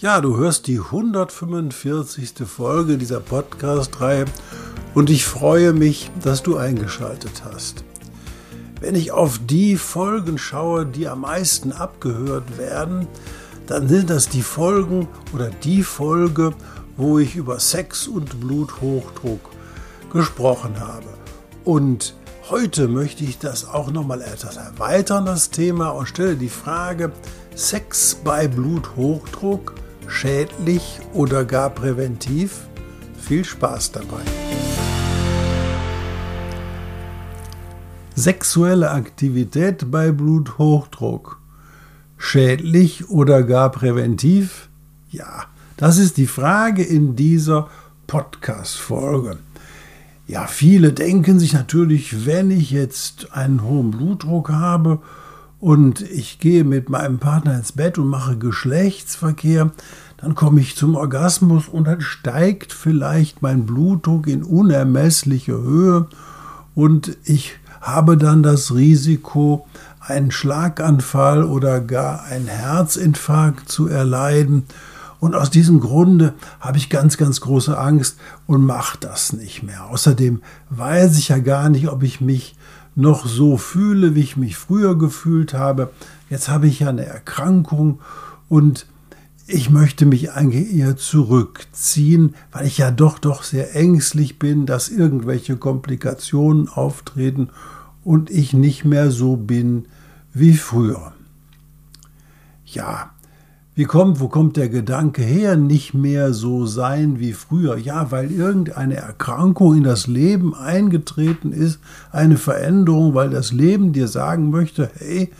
Ja, du hörst die 145. Folge dieser Podcast-Reihe und ich freue mich, dass du eingeschaltet hast. Wenn ich auf die Folgen schaue, die am meisten abgehört werden, dann sind das die Folgen oder die Folge, wo ich über Sex und Bluthochdruck gesprochen habe. Und heute möchte ich das auch nochmal etwas erweitern, das Thema, und stelle die Frage, Sex bei Bluthochdruck – schädlich oder gar präventiv? Viel Spaß dabei. Sexuelle Aktivität bei Bluthochdruck. Schädlich oder gar präventiv? Ja, das ist die Frage in dieser Podcast-Folge. Ja, viele denken sich natürlich, wenn ich jetzt einen hohen Blutdruck habe und ich gehe mit meinem Partner ins Bett und mache Geschlechtsverkehr, dann komme ich zum Orgasmus und dann steigt vielleicht mein Blutdruck in unermessliche Höhe und ich habe dann das Risiko, einen Schlaganfall oder gar einen Herzinfarkt zu erleiden. Und aus diesem Grunde habe ich ganz, ganz große Angst und mache das nicht mehr. Außerdem weiß ich ja gar nicht, ob ich mich noch so fühle, wie ich mich früher gefühlt habe. Jetzt habe ich ja eine Erkrankung und ich möchte mich eigentlich eher zurückziehen, weil ich ja doch doch sehr ängstlich bin, dass irgendwelche Komplikationen auftreten und ich nicht mehr so bin wie früher. Ja, wie kommt, wo kommt der Gedanke her, nicht mehr so sein wie früher? Ja, weil irgendeine Erkrankung in das Leben eingetreten ist, eine Veränderung, weil das Leben dir sagen möchte, hey,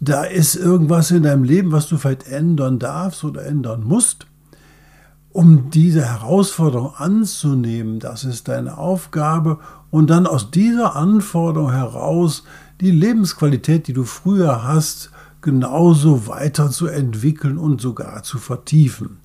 da ist irgendwas in deinem Leben, was du vielleicht ändern darfst oder ändern musst. Um diese Herausforderung anzunehmen, das ist deine Aufgabe und dann aus dieser Anforderung heraus die Lebensqualität, die du früher hast, genauso weiterzuentwickeln und sogar zu vertiefen.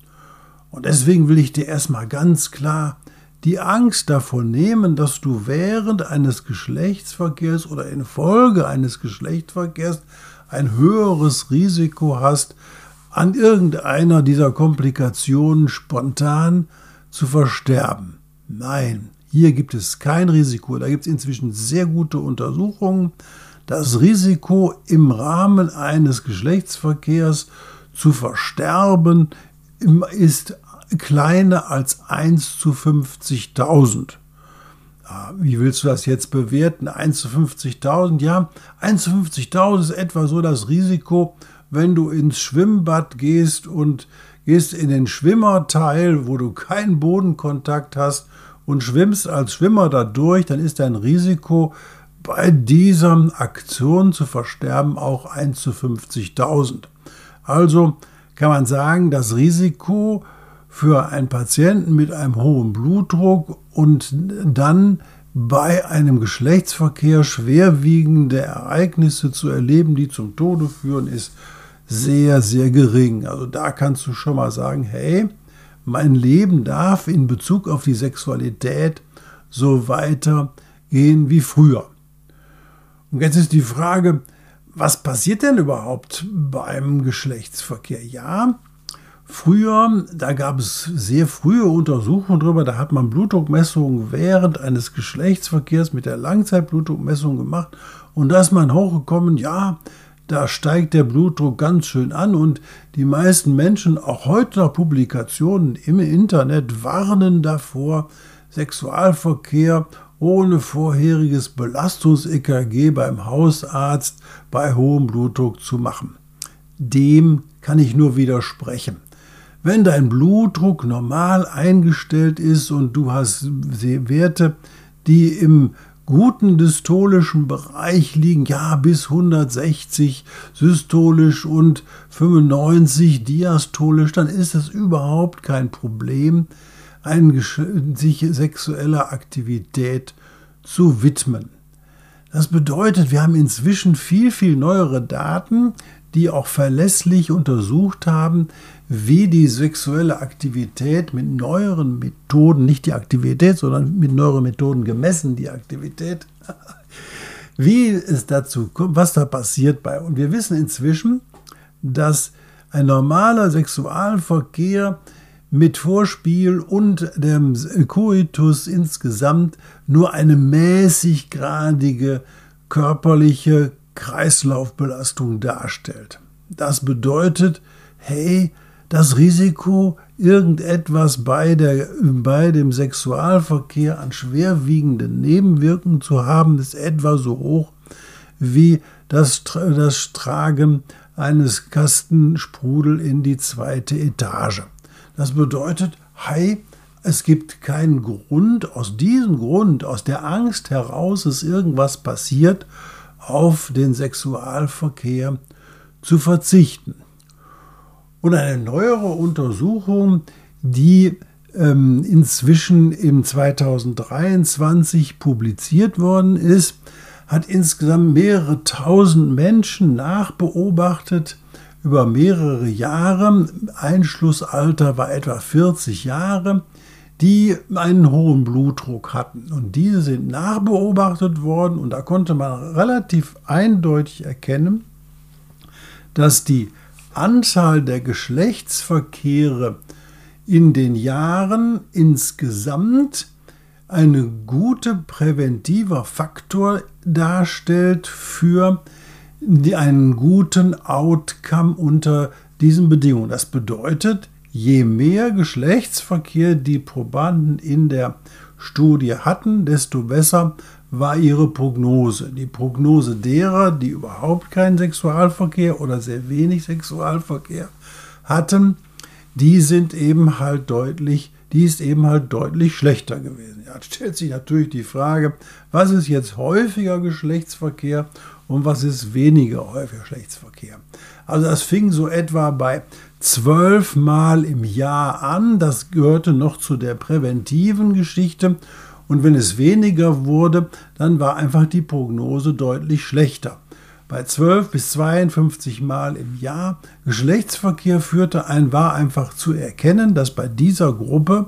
Und deswegen will ich dir erstmal ganz klar die Angst davor nehmen, dass du während eines Geschlechtsverkehrs oder infolge eines Geschlechtsverkehrs ein höheres Risiko hast, an irgendeiner dieser Komplikationen spontan zu versterben. Nein, hier gibt es kein Risiko. Da gibt es inzwischen sehr gute Untersuchungen. Das Risiko im Rahmen eines Geschlechtsverkehrs zu versterben ist kleiner als 1 zu 50.000. Wie willst du das jetzt bewerten? 1 zu 50.000? Ja, 1 zu 50.000 ist etwa so das Risiko, wenn du ins Schwimmbad gehst und gehst in den Schwimmerteil, wo du keinen Bodenkontakt hast und schwimmst als Schwimmer da durch, dann ist dein Risiko bei dieser Aktion zu versterben auch 1 zu 50.000. Also kann man sagen, das Risiko für einen Patienten mit einem hohen Blutdruck und dann bei einem Geschlechtsverkehr schwerwiegende Ereignisse zu erleben, die zum Tode führen, ist sehr, sehr gering. Also da kannst du schon mal sagen, hey, mein Leben darf in Bezug auf die Sexualität so weitergehen wie früher. Und jetzt ist die Frage, was passiert denn überhaupt beim Geschlechtsverkehr? Ja, früher, da gab es sehr frühe Untersuchungen darüber, da hat man Blutdruckmessungen während eines Geschlechtsverkehrs mit der Langzeitblutdruckmessung gemacht und da ist man hochgekommen, ja, da steigt der Blutdruck ganz schön an und die meisten Menschen, auch heute noch Publikationen im Internet, warnen davor, Sexualverkehr ohne vorheriges Belastungs-EKG beim Hausarzt bei hohem Blutdruck zu machen. Dem kann ich nur widersprechen. Wenn dein Blutdruck normal eingestellt ist und du hast Werte, die im guten dystolischen Bereich liegen, ja bis 160 systolisch und 95 diastolisch, dann ist es überhaupt kein Problem, ein, sich sexueller Aktivität zu widmen. Das bedeutet, wir haben inzwischen viel, viel neuere Daten, die auch verlässlich untersucht haben, wie die sexuelle Aktivität mit neueren Methoden, nicht die Aktivität, sondern mit neueren Methoden gemessen, die Aktivität, wie es dazu kommt, was da passiert bei. Und wir wissen inzwischen, dass ein normaler Sexualverkehr mit Vorspiel und dem Coitus insgesamt nur eine mäßiggradige körperliche Kreislaufbelastung darstellt. Das bedeutet, hey, das Risiko, irgendetwas bei, der, bei dem Sexualverkehr an schwerwiegenden Nebenwirkungen zu haben, ist etwa so hoch wie das, das Tragen eines Kastensprudel in die zweite Etage. Das bedeutet, hey, es gibt keinen Grund, aus diesem Grund, aus der Angst heraus, dass irgendwas passiert, auf den Sexualverkehr zu verzichten. Und eine neuere Untersuchung, die ähm, inzwischen im 2023 publiziert worden ist, hat insgesamt mehrere tausend Menschen nachbeobachtet über mehrere Jahre. Einschlussalter war etwa 40 Jahre die einen hohen Blutdruck hatten. Und diese sind nachbeobachtet worden und da konnte man relativ eindeutig erkennen, dass die Anzahl der Geschlechtsverkehre in den Jahren insgesamt ein guter präventiver Faktor darstellt für die, einen guten Outcome unter diesen Bedingungen. Das bedeutet, je mehr Geschlechtsverkehr die Probanden in der Studie hatten, desto besser war ihre Prognose. Die Prognose derer, die überhaupt keinen Sexualverkehr oder sehr wenig Sexualverkehr hatten, die sind eben halt deutlich, die ist eben halt deutlich schlechter gewesen. Ja, stellt sich natürlich die Frage, was ist jetzt häufiger Geschlechtsverkehr und was ist weniger häufiger Geschlechtsverkehr? Also das fing so etwa bei zwölfmal im Jahr an. Das gehörte noch zu der präventiven Geschichte. Und wenn es weniger wurde, dann war einfach die Prognose deutlich schlechter. Bei 12 bis 52 Mal im Jahr Geschlechtsverkehr führte ein, war einfach zu erkennen, dass bei dieser Gruppe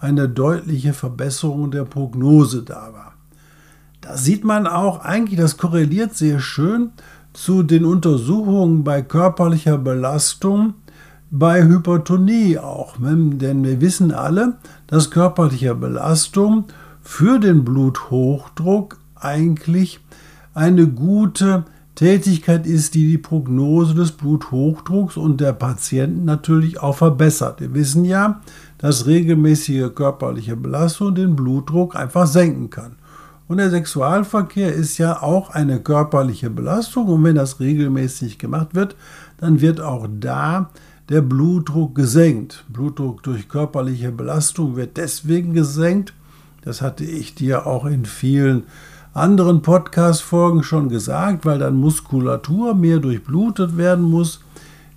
eine deutliche Verbesserung der Prognose da war. Da sieht man auch eigentlich, das korreliert sehr schön zu den Untersuchungen bei körperlicher Belastung bei Hypertonie auch. Denn wir wissen alle, dass körperliche Belastung für den Bluthochdruck eigentlich eine gute Tätigkeit ist, die die Prognose des Bluthochdrucks und der Patienten natürlich auch verbessert. Wir wissen ja, dass regelmäßige körperliche Belastung den Blutdruck einfach senken kann. Und der Sexualverkehr ist ja auch eine körperliche Belastung. Und wenn das regelmäßig gemacht wird, dann wird auch da der Blutdruck gesenkt. Blutdruck durch körperliche Belastung wird deswegen gesenkt. Das hatte ich dir auch in vielen anderen Podcast-Folgen schon gesagt, weil dann Muskulatur mehr durchblutet werden muss.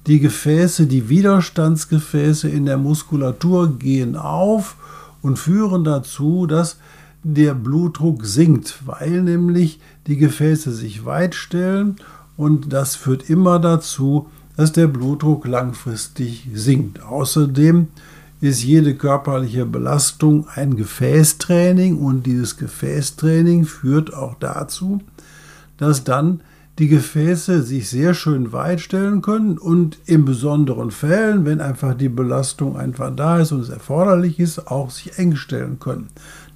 Die Gefäße, die Widerstandsgefäße in der Muskulatur gehen auf und führen dazu, dass der Blutdruck sinkt, weil nämlich die Gefäße sich weit stellen und das führt immer dazu, dass der Blutdruck langfristig sinkt. Außerdem ist jede körperliche Belastung ein Gefäßtraining und dieses Gefäßtraining führt auch dazu, dass dann die Gefäße sich sehr schön weit stellen können und in besonderen Fällen, wenn einfach die Belastung einfach da ist und es erforderlich ist, auch sich eng stellen können.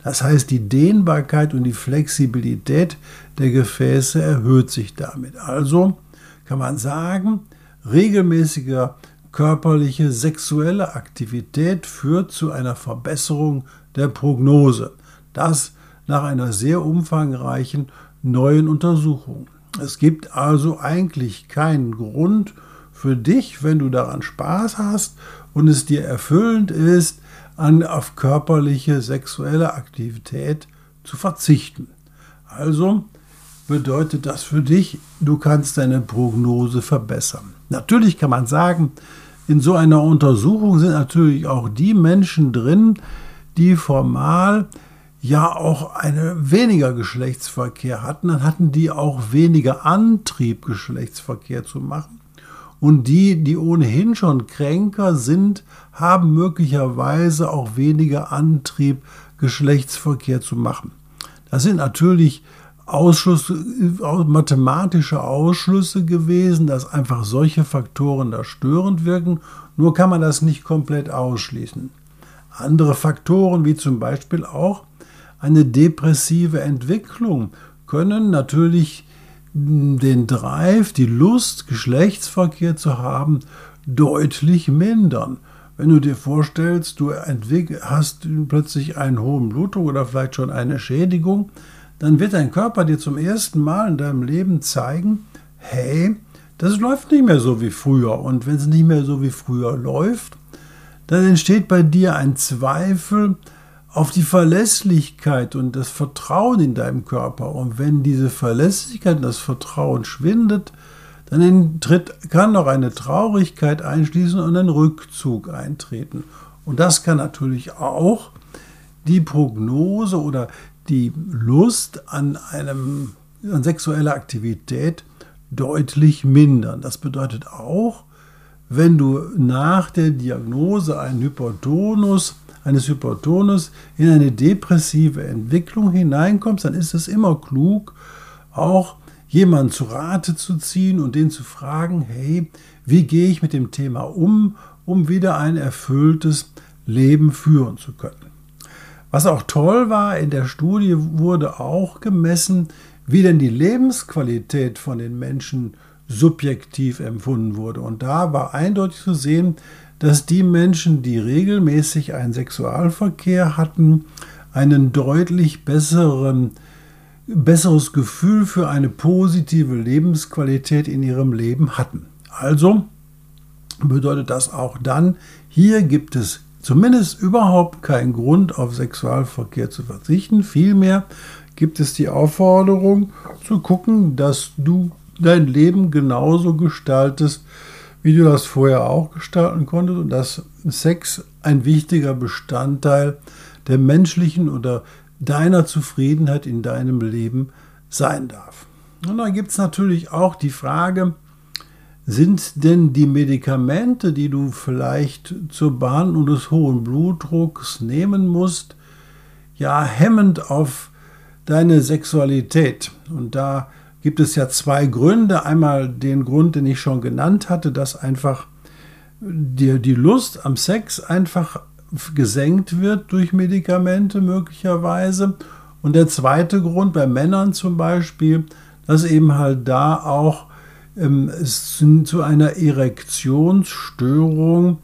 Das heißt, die Dehnbarkeit und die Flexibilität der Gefäße erhöht sich damit. Also kann man sagen, regelmäßiger körperliche sexuelle Aktivität führt zu einer Verbesserung der Prognose. Das nach einer sehr umfangreichen neuen Untersuchung. Es gibt also eigentlich keinen Grund für dich, wenn du daran Spaß hast und es dir erfüllend ist, an, auf körperliche sexuelle Aktivität zu verzichten. Also bedeutet das für dich, du kannst deine Prognose verbessern. Natürlich kann man sagen, in so einer Untersuchung sind natürlich auch die Menschen drin, die formal ja auch eine weniger Geschlechtsverkehr hatten, dann hatten die auch weniger Antrieb, Geschlechtsverkehr zu machen. Und die, die ohnehin schon kränker sind, haben möglicherweise auch weniger Antrieb, Geschlechtsverkehr zu machen. Das sind natürlich Ausschluss, mathematische Ausschlüsse gewesen, dass einfach solche Faktoren da störend wirken. Nur kann man das nicht komplett ausschließen. Andere Faktoren, wie zum Beispiel auch eine depressive Entwicklung, können natürlich den Drive, die Lust, Geschlechtsverkehr zu haben, deutlich mindern. Wenn du dir vorstellst, du hast plötzlich einen hohen Blutdruck oder vielleicht schon eine Schädigung, dann wird dein Körper dir zum ersten Mal in deinem Leben zeigen, hey, das läuft nicht mehr so wie früher. Und wenn es nicht mehr so wie früher läuft, dann entsteht bei dir ein Zweifel auf die Verlässlichkeit und das Vertrauen in deinem Körper. Und wenn diese Verlässlichkeit und das Vertrauen schwindet, dann tritt, kann noch eine Traurigkeit einschließen und ein Rückzug eintreten. Und das kann natürlich auch die Prognose oder die Lust an, einem, an sexueller Aktivität deutlich mindern. Das bedeutet auch, wenn du nach der Diagnose einen Hypertonus, eines Hypertonus in eine depressive Entwicklung hineinkommst, dann ist es immer klug, auch jemanden zu Rate zu ziehen und den zu fragen, hey, wie gehe ich mit dem Thema um, um wieder ein erfülltes Leben führen zu können. Was auch toll war, in der Studie wurde auch gemessen, wie denn die Lebensqualität von den Menschen subjektiv empfunden wurde. Und da war eindeutig zu sehen, dass die Menschen, die regelmäßig einen Sexualverkehr hatten, einen deutlich besseren, besseres Gefühl für eine positive Lebensqualität in ihrem Leben hatten. Also bedeutet das auch dann, hier gibt es zumindest überhaupt keinen Grund, auf Sexualverkehr zu verzichten. Vielmehr gibt es die Aufforderung zu gucken, dass du dein Leben genauso gestaltest, wie du das vorher auch gestalten konntest und dass Sex ein wichtiger Bestandteil der menschlichen oder deiner Zufriedenheit in deinem Leben sein darf. Und dann gibt es natürlich auch die Frage, sind denn die Medikamente, die du vielleicht zur Behandlung des hohen Blutdrucks nehmen musst, ja hemmend auf deine Sexualität? Und da gibt es ja zwei Gründe. Einmal den Grund, den ich schon genannt hatte, dass einfach dir die Lust am Sex einfach gesenkt wird durch Medikamente möglicherweise. Und der zweite Grund bei Männern zum Beispiel, dass eben halt da auch ähm, es zu einer Erektionsstörung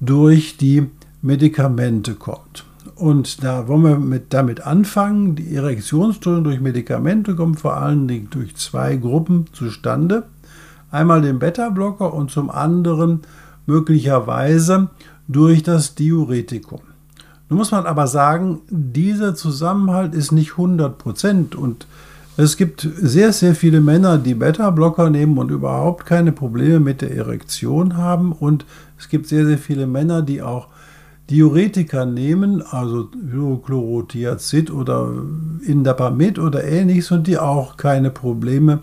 durch die Medikamente kommt. Und da wollen wir mit, damit anfangen. Die Erektionsstörung durch Medikamente kommt vor allen Dingen durch zwei Gruppen zustande. Einmal den Beta-Blocker und zum anderen möglicherweise durch das Diuretikum. Nun muss man aber sagen, dieser Zusammenhalt ist nicht 100 Prozent und es gibt sehr, sehr viele Männer, die Beta-Blocker nehmen und überhaupt keine Probleme mit der Erektion haben. Und es gibt sehr, sehr viele Männer, die auch Diuretika nehmen, also Hydrochlorothiazid oder Indapamid oder ähnliches und die auch keine Probleme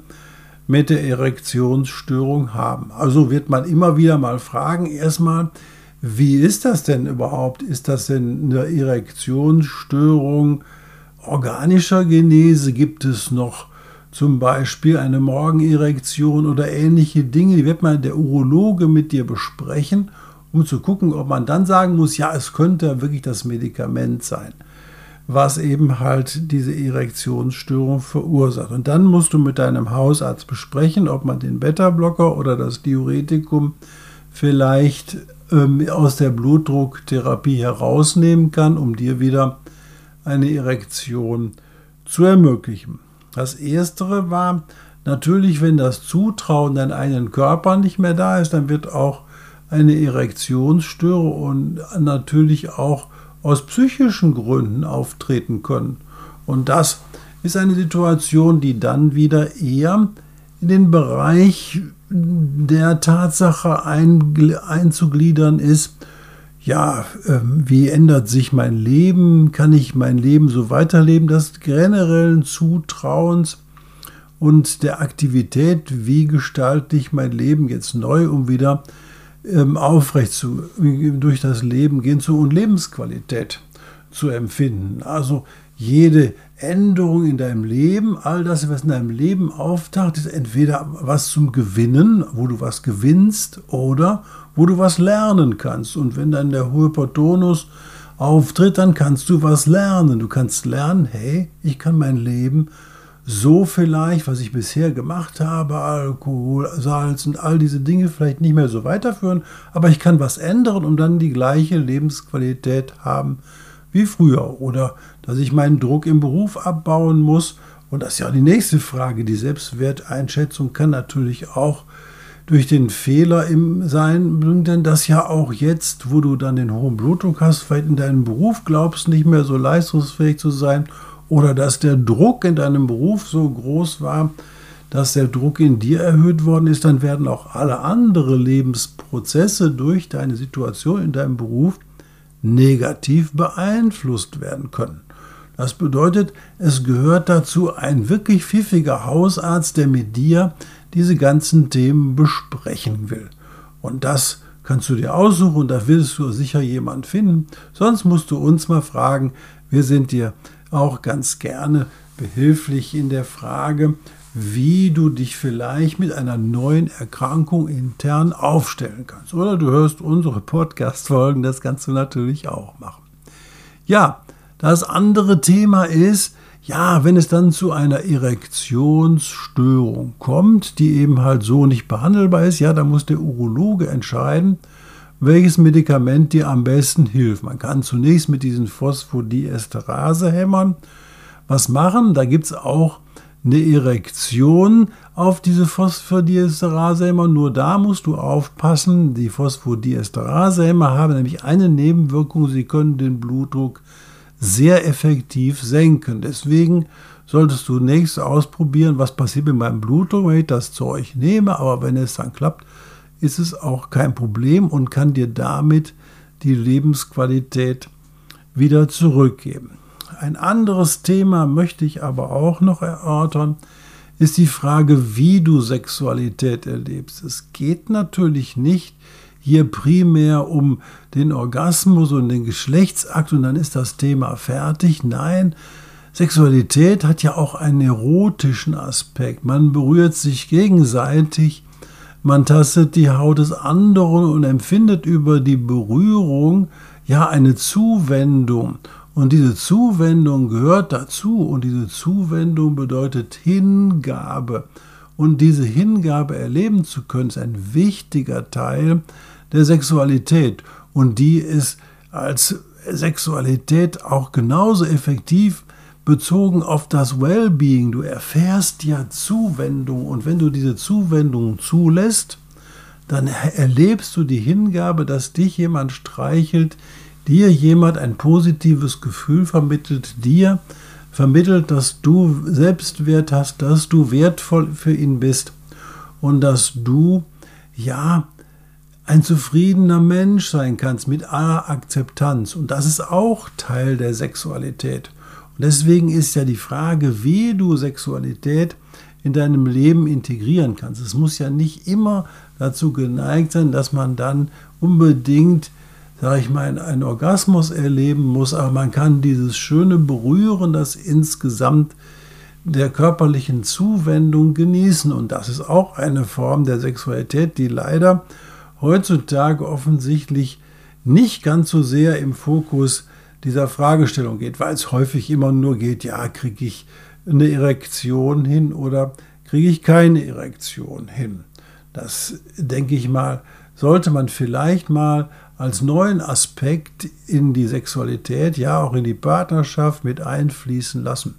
mit der Erektionsstörung haben. Also wird man immer wieder mal fragen, erstmal, wie ist das denn überhaupt? Ist das denn eine Erektionsstörung? organischer Genese gibt es noch zum Beispiel eine Morgenerektion oder ähnliche Dinge, die wird mal der Urologe mit dir besprechen, um zu gucken, ob man dann sagen muss, ja, es könnte wirklich das Medikament sein, was eben halt diese Erektionsstörung verursacht. Und dann musst du mit deinem Hausarzt besprechen, ob man den Beta-Blocker oder das Diuretikum vielleicht ähm, aus der Blutdrucktherapie herausnehmen kann, um dir wieder eine Erektion zu ermöglichen. Das Erstere war natürlich, wenn das Zutrauen deinen eigenen Körper nicht mehr da ist, dann wird auch eine Erektionsstörung und natürlich auch aus psychischen Gründen auftreten können. Und das ist eine Situation, die dann wieder eher in den Bereich der Tatsache einzugliedern ist, ja, ähm, wie ändert sich mein Leben? Kann ich mein Leben so weiterleben? Das generellen Zutrauens und der Aktivität, wie gestalte ich mein Leben jetzt neu, um wieder aufrecht zu, durch das Leben gehen zu und Lebensqualität zu empfinden. Also jede Änderung in deinem Leben, all das, was in deinem Leben auftaucht, ist entweder was zum Gewinnen, wo du was gewinnst, oder wo du was lernen kannst. Und wenn dann der Hypertonus auftritt, dann kannst du was lernen. Du kannst lernen, hey, ich kann mein Leben so vielleicht, was ich bisher gemacht habe, Alkohol, Salz und all diese Dinge vielleicht nicht mehr so weiterführen, aber ich kann was ändern und dann die gleiche Lebensqualität haben wie früher. Oder dass ich meinen Druck im Beruf abbauen muss. Und das ist ja die nächste Frage. Die Selbstwerteinschätzung kann natürlich auch durch den Fehler im Sein, denn das ja auch jetzt, wo du dann den hohen Blutdruck hast, vielleicht in deinem Beruf glaubst, nicht mehr so leistungsfähig zu sein oder dass der Druck in deinem Beruf so groß war, dass der Druck in dir erhöht worden ist, dann werden auch alle anderen Lebensprozesse durch deine Situation in deinem Beruf negativ beeinflusst werden können. Das bedeutet, es gehört dazu ein wirklich pfiffiger Hausarzt, der mit dir diese ganzen Themen besprechen will. Und das kannst du dir aussuchen und da willst du sicher jemand finden. Sonst musst du uns mal fragen. Wir sind dir auch ganz gerne behilflich in der Frage, wie du dich vielleicht mit einer neuen Erkrankung intern aufstellen kannst. Oder du hörst unsere Podcast-Folgen, das kannst du natürlich auch machen. Ja, das andere Thema ist, ja, wenn es dann zu einer Erektionsstörung kommt, die eben halt so nicht behandelbar ist, ja, dann muss der Urologe entscheiden, welches Medikament dir am besten hilft. Man kann zunächst mit diesen Phosphodiesterase-Hämmern was machen. Da gibt es auch eine Erektion auf diese Phosphodiesterase-Hämmer. Nur da musst du aufpassen. Die Phosphodiesterase-Hämmer haben nämlich eine Nebenwirkung. Sie können den Blutdruck sehr effektiv senken. Deswegen solltest du nächstes ausprobieren, was passiert mit meinem Blutdruck, wenn ich das Zeug nehme. Aber wenn es dann klappt, ist es auch kein Problem und kann dir damit die Lebensqualität wieder zurückgeben. Ein anderes Thema möchte ich aber auch noch erörtern, ist die Frage, wie du Sexualität erlebst. Es geht natürlich nicht hier primär um den Orgasmus und den Geschlechtsakt und dann ist das Thema fertig. Nein, Sexualität hat ja auch einen erotischen Aspekt. Man berührt sich gegenseitig, man tastet die Haut des anderen und empfindet über die Berührung ja eine Zuwendung. Und diese Zuwendung gehört dazu und diese Zuwendung bedeutet Hingabe. Und diese Hingabe erleben zu können, ist ein wichtiger Teil der Sexualität. Und die ist als Sexualität auch genauso effektiv bezogen auf das Wellbeing. Du erfährst ja Zuwendung und wenn du diese Zuwendung zulässt, dann erlebst du die Hingabe, dass dich jemand streichelt, dir jemand ein positives Gefühl vermittelt, dir vermittelt, dass du Selbstwert hast, dass du wertvoll für ihn bist und dass du ja ein zufriedener Mensch sein kannst mit aller Akzeptanz. Und das ist auch Teil der Sexualität. Und deswegen ist ja die Frage, wie du Sexualität in deinem Leben integrieren kannst. Es muss ja nicht immer dazu geneigt sein, dass man dann unbedingt, sage ich mal, einen Orgasmus erleben muss, aber man kann dieses schöne Berühren, das insgesamt der körperlichen Zuwendung genießen. Und das ist auch eine Form der Sexualität, die leider heutzutage offensichtlich nicht ganz so sehr im Fokus dieser Fragestellung geht, weil es häufig immer nur geht, ja, kriege ich eine Erektion hin oder kriege ich keine Erektion hin. Das, denke ich mal, sollte man vielleicht mal als neuen Aspekt in die Sexualität, ja auch in die Partnerschaft mit einfließen lassen.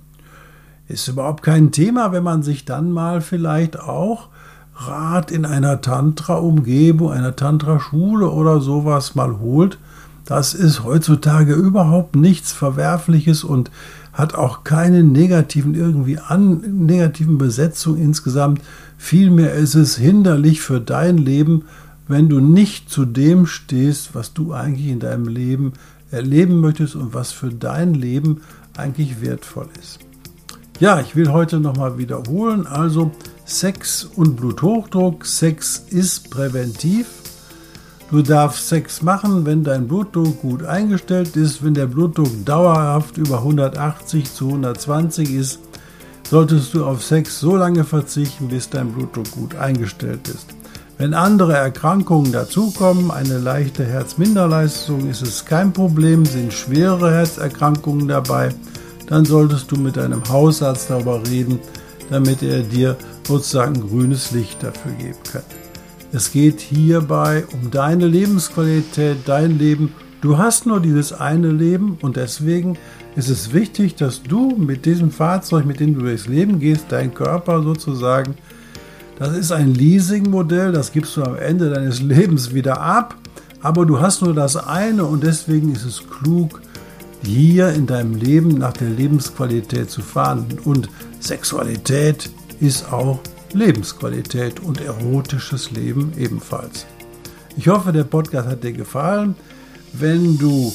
Ist überhaupt kein Thema, wenn man sich dann mal vielleicht auch Rat in einer Tantra-Umgebung, einer Tantra-Schule oder sowas mal holt. Das ist heutzutage überhaupt nichts Verwerfliches und hat auch keine negativen irgendwie an, negativen Besetzung insgesamt. Vielmehr ist es hinderlich für dein Leben, wenn du nicht zu dem stehst, was du eigentlich in deinem Leben erleben möchtest und was für dein Leben eigentlich wertvoll ist. Ja, ich will heute nochmal wiederholen. Also Sex und Bluthochdruck. Sex ist präventiv. Du darfst Sex machen, wenn dein Blutdruck gut eingestellt ist. Wenn der Blutdruck dauerhaft über 180 zu 120 ist, solltest du auf Sex so lange verzichten, bis dein Blutdruck gut eingestellt ist. Wenn andere Erkrankungen dazukommen, eine leichte Herzminderleistung, ist es kein Problem, sind schwere Herzerkrankungen dabei, dann solltest du mit deinem Hausarzt darüber reden, damit er dir sozusagen grünes Licht dafür geben kann. Es geht hierbei um deine Lebensqualität, dein Leben. Du hast nur dieses eine Leben und deswegen ist es wichtig, dass du mit diesem Fahrzeug, mit dem du durchs Leben gehst, dein Körper sozusagen das ist ein Leasingmodell, das gibst du am Ende deines Lebens wieder ab, aber du hast nur das eine und deswegen ist es klug, hier in deinem Leben nach der Lebensqualität zu fahren. Und Sexualität ist auch Lebensqualität und erotisches Leben ebenfalls. Ich hoffe, der Podcast hat dir gefallen. Wenn du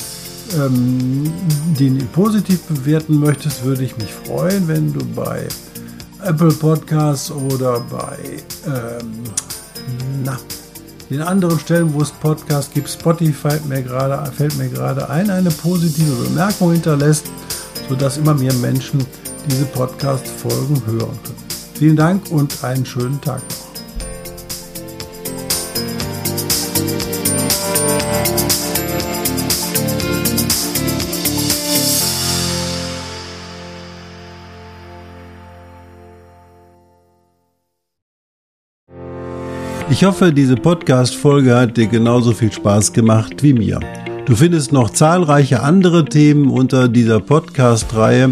ähm, den positiv bewerten möchtest, würde ich mich freuen, wenn du bei Apple Podcasts oder bei ähm, na, den anderen Stellen, wo es Podcasts gibt, Spotify mir gerade, fällt mir gerade ein, eine positive Bemerkung hinterlässt, sodass immer mehr Menschen diese Podcast-Folgen hören können. Vielen Dank und einen schönen Tag noch. Ich hoffe, diese Podcast-Folge hat dir genauso viel Spaß gemacht wie mir. Du findest noch zahlreiche andere Themen unter dieser Podcast-Reihe,